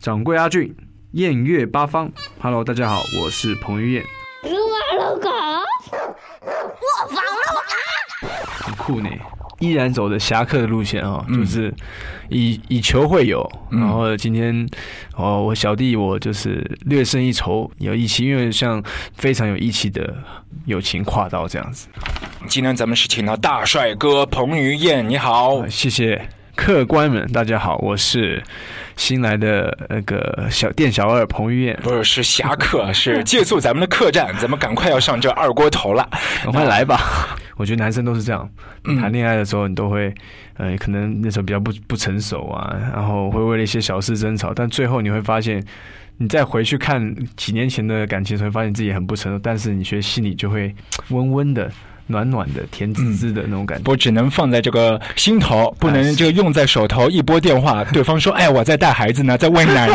掌柜阿俊，宴乐八方。Hello，大家好，我是彭于晏。撸啊撸狗，我防了很酷呢，依然走的侠客的路线啊、就是以以球会友。然后今天哦，我小弟我就是略胜一筹，有义气，因为像非常有义气的友情跨道这样子。今天咱们是请到大帅哥彭于晏，你好好，。谢谢客官们，大家好，我是新来的那个小店小二彭于晏，不是是侠客，是借宿咱们的客栈，咱们赶快要上这二锅头了。赶快来吧！我觉得男生都是这样，嗯。谈恋爱的时候你都会，呃，可能那时候比较不不成熟啊，然后会为了一些小事争吵，但最后你会发现，你再回去看几年前的感情的时候，会发现自己很不成熟，但是你觉得心里就会温温的、暖暖的、甜滋滋的那种感觉。我只能放在这个心头，不能这个用在手头。一拨电话，对方说：“哎，我在带孩子呢，在喂奶呢。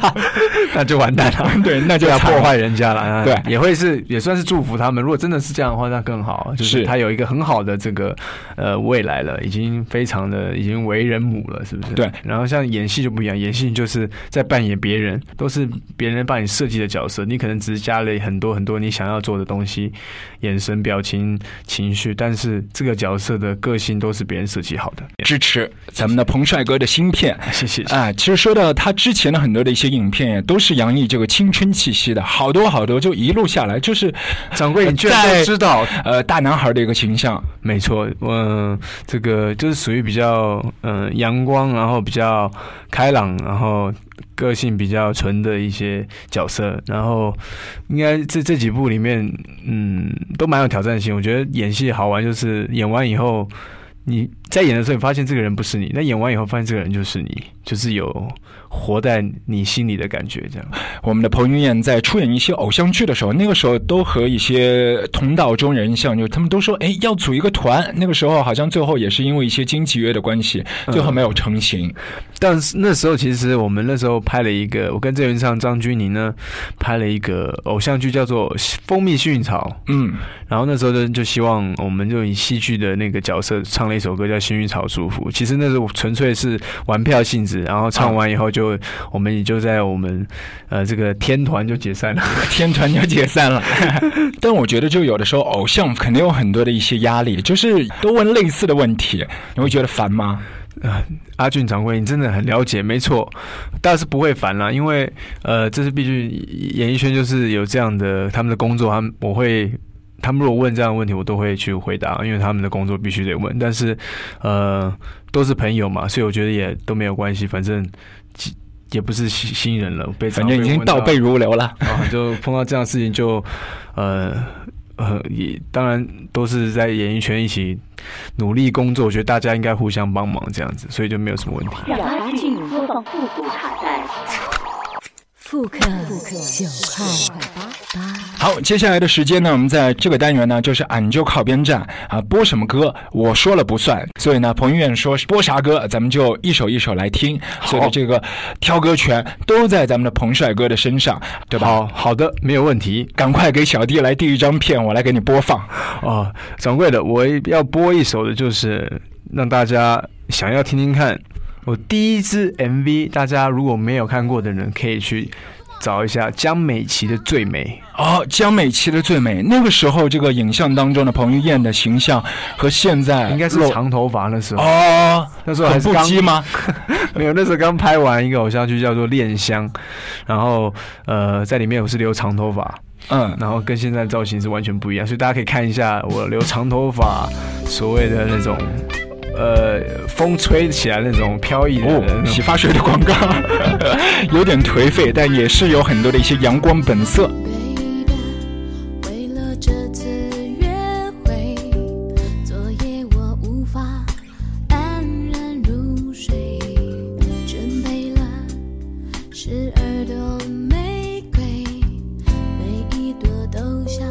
那就完蛋了，对那就要破坏人家了。啊对也会是也算是祝福他们。如果真的是这样的话，那更好，就是是他有一个很好的这个呃未来了，已经非常的已经为人母了，是不是？对。然后像演戏就不一样，演戏就是在扮演别人，都是别人帮你设计的角色，你可能只是加了很多很多你想要做的东西，眼神、表情、情绪，但是这个角色的个性都是别人设计好的。”支持咱们的彭帅哥的新片。谢谢。啊，其实说到他之前的很多的一些影片，也都是洋溢这个青春气息的，好多好多，就一路下来就是掌柜，你居然知道，呃大男孩的一个形象。没错，嗯、这个就是属于比较嗯、呃阳光，然后比较开朗，然后个性比较纯的一些角色。然后应该这这几部里面，嗯，都蛮有挑战性。我觉得演戏好玩，就是演完以后，你在演的时候，你发现这个人不是你，那演完以后发现这个人就是你，就是有活在你心里的感觉，这样。我们的彭于晏在出演一些偶像剧的时候，那个时候都和一些同道中人像，就他们都说，哎，要组一个团。那个时候好像最后也是因为一些经纪约的关系，最后没有成型。但是那时候其实我们那时候拍了一个，我跟郑元畅、张钧甯呢拍了一个偶像剧，叫做《蜂蜜幸运草》。嗯，然后那时候就，就希望我们就以戏剧的那个角色唱了一首歌叫《幸运草祝福》。其实那时候纯粹是玩票性质，然后唱完以后就、我们也就在我们呃这个天团就解散了。天团就解散了。但我觉得，就有的时候偶像肯定有很多的一些压力，就是都问类似的问题，你会觉得烦吗？啊，阿俊掌柜，你真的很了解，没错，但是不会烦啦，因为呃，这是毕竟演艺圈就是有这样的他们的工作，他们我会。他们如果问这样的问题，我都会去回答，因为他们的工作必须得问。但是，呃，都是朋友嘛，所以我觉得也都没有关系，反正几也不是新新人了，被反正已经倒背如流了。啊，就碰到这样的事情就，呃呃，也当然都是在演艺圈一起努力工作，我觉得大家应该互相帮忙这样子，所以就没有什么问题。复刻九号八好，接下来的时间呢，我们在这个单元呢，就是俺就靠边站啊，播什么歌我说了不算，所以呢，彭于晏说播啥歌，咱们就一首一首来听，所以的这个挑歌权都在咱们的彭帅哥的身上，对吧？好好的，没有问题赶快给小弟来递一张片，我来给你播放。哦。掌柜的，我要播一首的，就是让大家想要听听看我第一支 MV，大家如果没有看过的人，可以去找一下江美琪的《最美》。哦，江美琪的最美，那个时候这个影像当中的彭于晏的形象和现在应该是长头发那时候，哦，那时候还很是刚不羁吗？没有，那时候刚拍完一个偶像剧叫做《恋香》，然后呃，在里面我是留长头发，嗯，然后跟现在造型是完全不一样，所以大家可以看一下我留长头发，所谓的那种呃风吹起来那种飘逸的哦，洗发水的广告，有点颓废，但也是有很多的一些阳光本色。，baby，为了这次约会，昨夜我无法安然入睡，准备了十二朵玫瑰，每一朵都像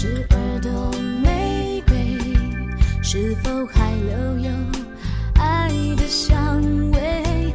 十二朵玫瑰，是否还留有爱的香味？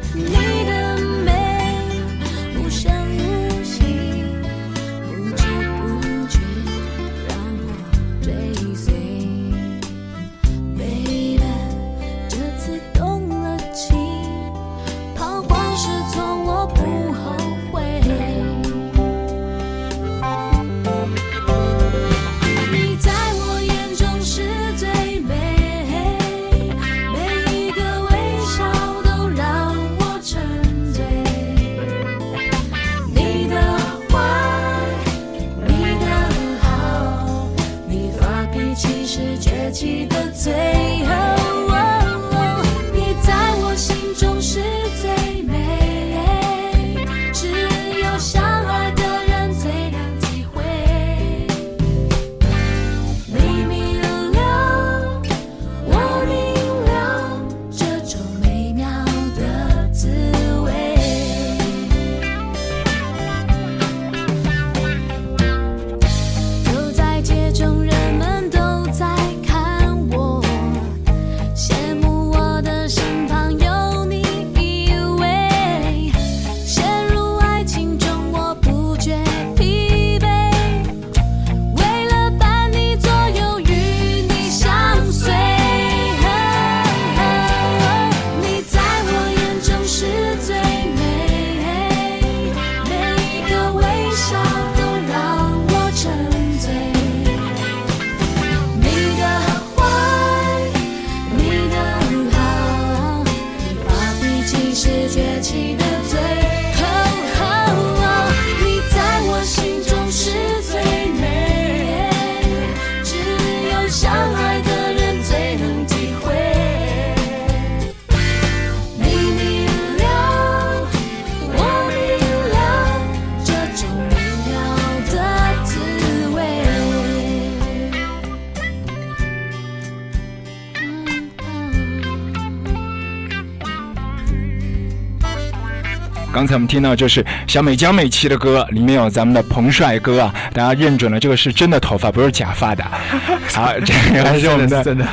刚才我们听到就是小美江美琪的歌，里面有咱们的彭帅哥啊，大家认准了，这个是真的头发，不是假发的。好，这个是我们的真的。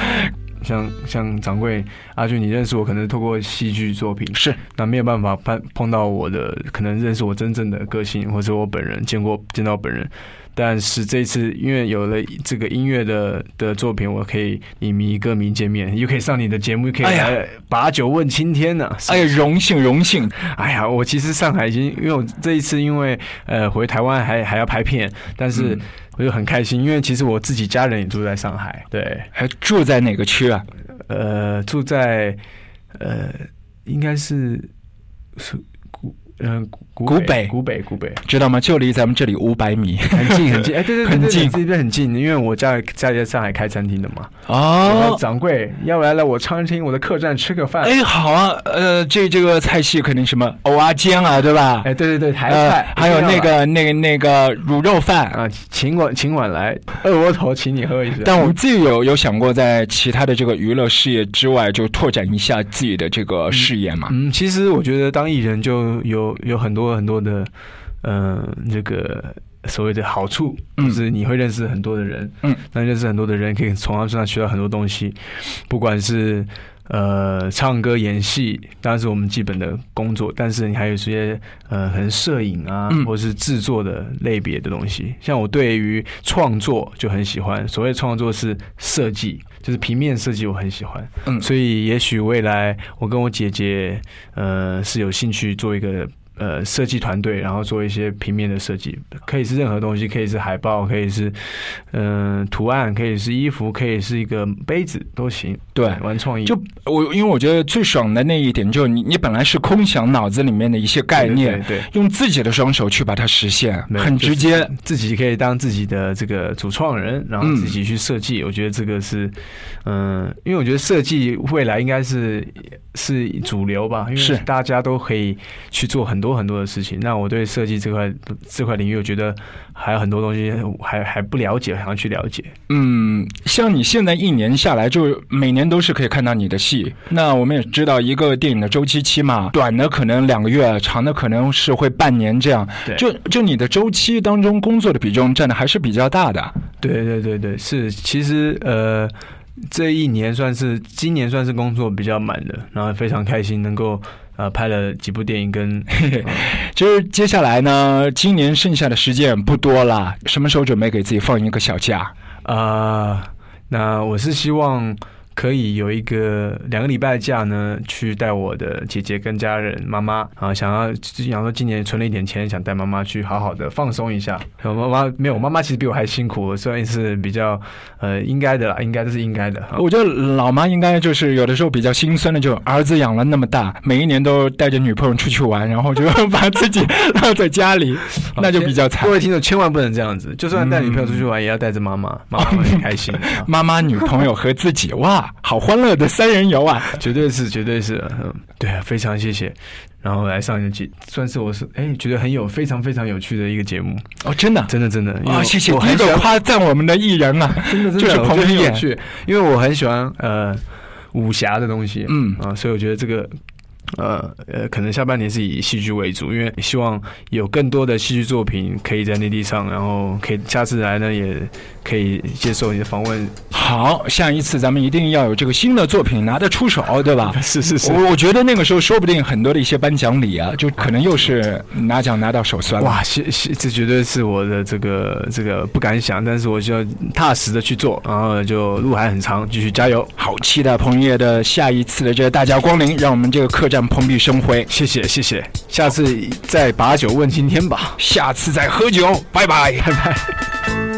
像像掌柜阿俊，你认识我可能透过戏剧作品，是那没有办法碰碰到我的，可能认识我真正的个性，或者我本人见过见到本人。但是这次因为有了这个音乐的的作品，我可以以迷歌迷见面，又可以上你的节目，又可以来把酒问青天呢、哎呀，荣幸荣幸，哎呀，我其实上海已经，因为我这一次因为呃回台湾还还要拍片，但是嗯。我就很开心，因为其实我自己家人也住在上海，对，还住在哪个区啊？呃，住在呃应该是是古嗯古古北古北古北知道吗？就离咱们这里五百米。很近 很近，哎对对对对很近对这边很近，因为我家家里在上海开餐厅的嘛。哦，掌柜要不来来我餐厅我的客栈吃个饭？哎，好啊，呃，这这个菜系肯定什么藕啊煎啊，对吧？哎对对对，台呃菜，还有那个那个那个卤肉饭。啊，请晚请晚来，二锅头请你喝一下。但我们自己有有想过，在其他的这个娱乐事业之外，就拓展一下自己的这个事业嘛。嗯，其实我觉得当艺人就有有很多很多的，嗯、这个所谓的好处，嗯就是你会认识很多的人，嗯，那认识很多的人，可以从他身上学到很多东西，不管是。呃，唱歌、演戏当然是我们基本的工作，但是你还有一些呃，可能摄影啊，嗯或是制作的类别的东西。像我对于创作就很喜欢，所谓创作是设计，就是平面设计，我很喜欢。嗯所以也许未来我跟我姐姐，呃，是有兴趣做一个呃设计团队，然后做一些平面的设计，可以是任何东西，可以是海报，可以是嗯、呃图案，可以是衣服，可以是一个杯子都行。对玩创意就我，因为我觉得最爽的那一点，就是你你本来是空想脑子里面的一些概念，对对对用自己的双手去把它实现，很直接。自己可以当自己的这个主创人，然后嗯自己去设计。我觉得这个是，嗯、因为我觉得设计未来应该是是主流吧，因为是大家都可以去做很多很多的事情。那我对设计这块这块领域，我觉得还有很多东西还还不了解，想要去了解。嗯，像你现在一年下来，就每年都是可以看到你的戏。那我们也知道，一个电影的周期期嘛，短的可能两个月，长的可能是会半年这样。对就就你的周期当中，工作的比重占的还是比较大的。对对对对，是，其实呃，这一年算是今年算是工作比较满的，然后非常开心能够呃拍了几部电影跟 就是接下来呢，今年剩下的时间不多了，什么时候准备给自己放一个小假？啊、那我是希望可以有一个两个礼拜的假呢，去带我的姐姐跟家人、妈妈啊，想要想说今年存了一点钱，想带妈妈去好好的放松一下。我妈妈没有，我妈妈其实比我还辛苦，虽然是比较呃应该的啦，应该这是应该的。啊我觉得老妈应该就是有的时候比较心酸的，就儿子养了那么大，每一年都带着女朋友出去玩，然后就把自己落在家里，那就比较惨各。位听众千万不能这样子，就算带女朋友出去玩，也要带着妈妈，妈妈会很开心。啊 妈妈、女朋友和自己，哇，好欢乐的三人游啊！绝对是，绝对是，嗯，对啊，非常谢谢。然后来上一集，算是我是哎，觉得很有非常非常有趣的一个节目，哦，真的真的真的啊，谢谢，第一个夸赞我们的艺人啊，真的真的就是我觉得很有彭于晏。因为我很喜欢呃武侠的东西，嗯啊，所以我觉得这个。呃呃，可能下半年是以戏剧为主，因为希望有更多的戏剧作品可以在内地上，然后可以下次来呢，也可以接受你的访问。好，下一次咱们一定要有这个新的作品拿得出手，对吧？是是是，我我觉得那个时候说不定很多的一些颁奖礼啊，就可能又是拿奖拿到手酸了。哇，谢谢，这绝对是我的这个这个不敢想，但是我就要踏实的去做，然后就路还很长，继续加油。好期待彭于晏的下一次的这个大驾光临，让我们这个客栈蓬荜生辉。谢谢谢谢，下次再把酒问青天吧。下次再喝酒，拜拜，拜拜。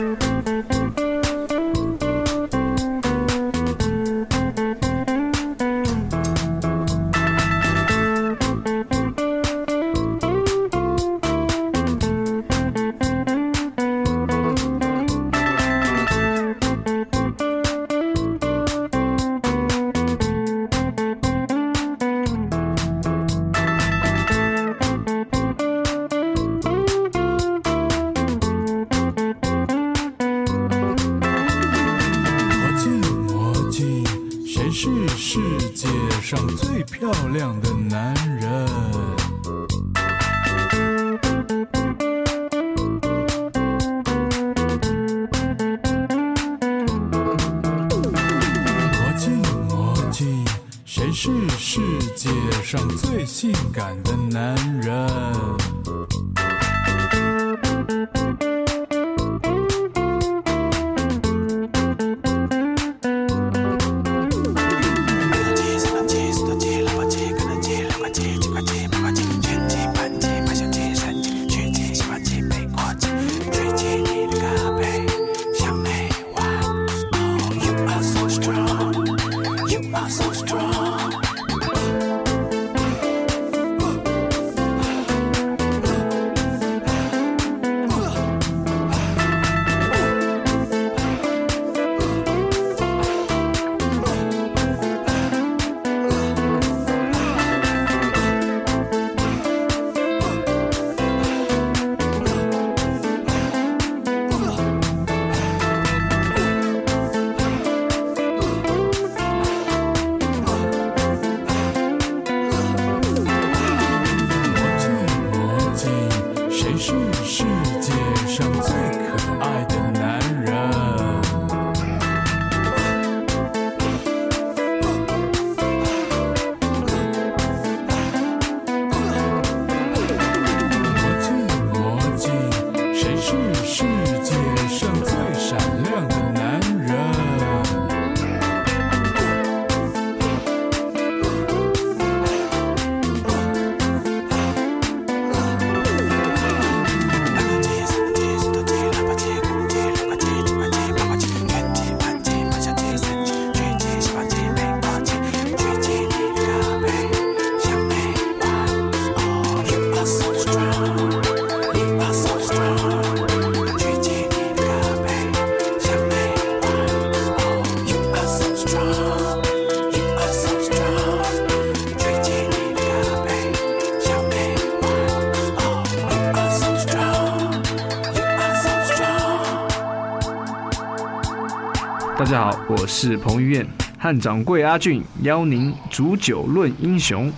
是世界上最性感的男人。好，我是彭于晏，汉掌柜阿俊邀您煮酒论英雄。